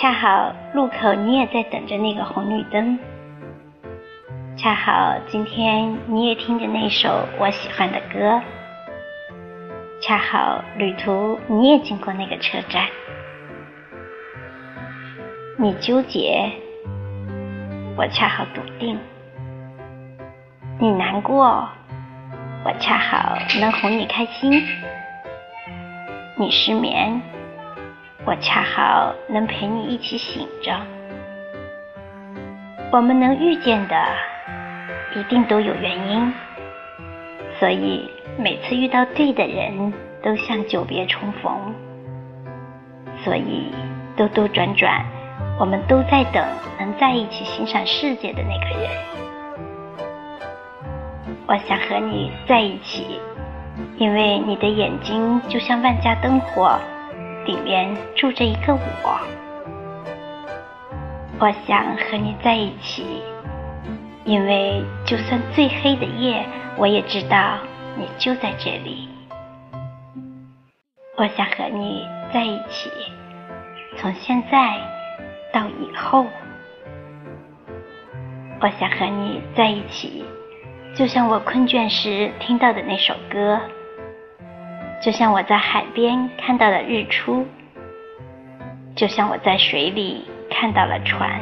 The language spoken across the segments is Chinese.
恰好路口你也在等着那个红绿灯，恰好今天你也听着那首我喜欢的歌，恰好旅途你也经过那个车站，你纠结，我恰好笃定；你难过，我恰好能哄你开心；你失眠。我恰好能陪你一起醒着，我们能遇见的一定都有原因，所以每次遇到对的人都像久别重逢，所以兜兜转转，我们都在等能在一起欣赏世界的那个人。我想和你在一起，因为你的眼睛就像万家灯火。里面住着一个我，我想和你在一起，因为就算最黑的夜，我也知道你就在这里。我想和你在一起，从现在到以后。我想和你在一起，就像我困倦时听到的那首歌。就像我在海边看到了日出，就像我在水里看到了船，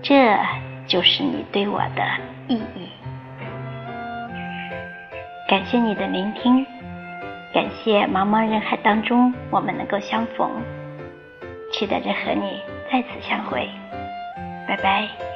这就是你对我的意义。感谢你的聆听，感谢茫茫人海当中我们能够相逢，期待着和你再次相会，拜拜。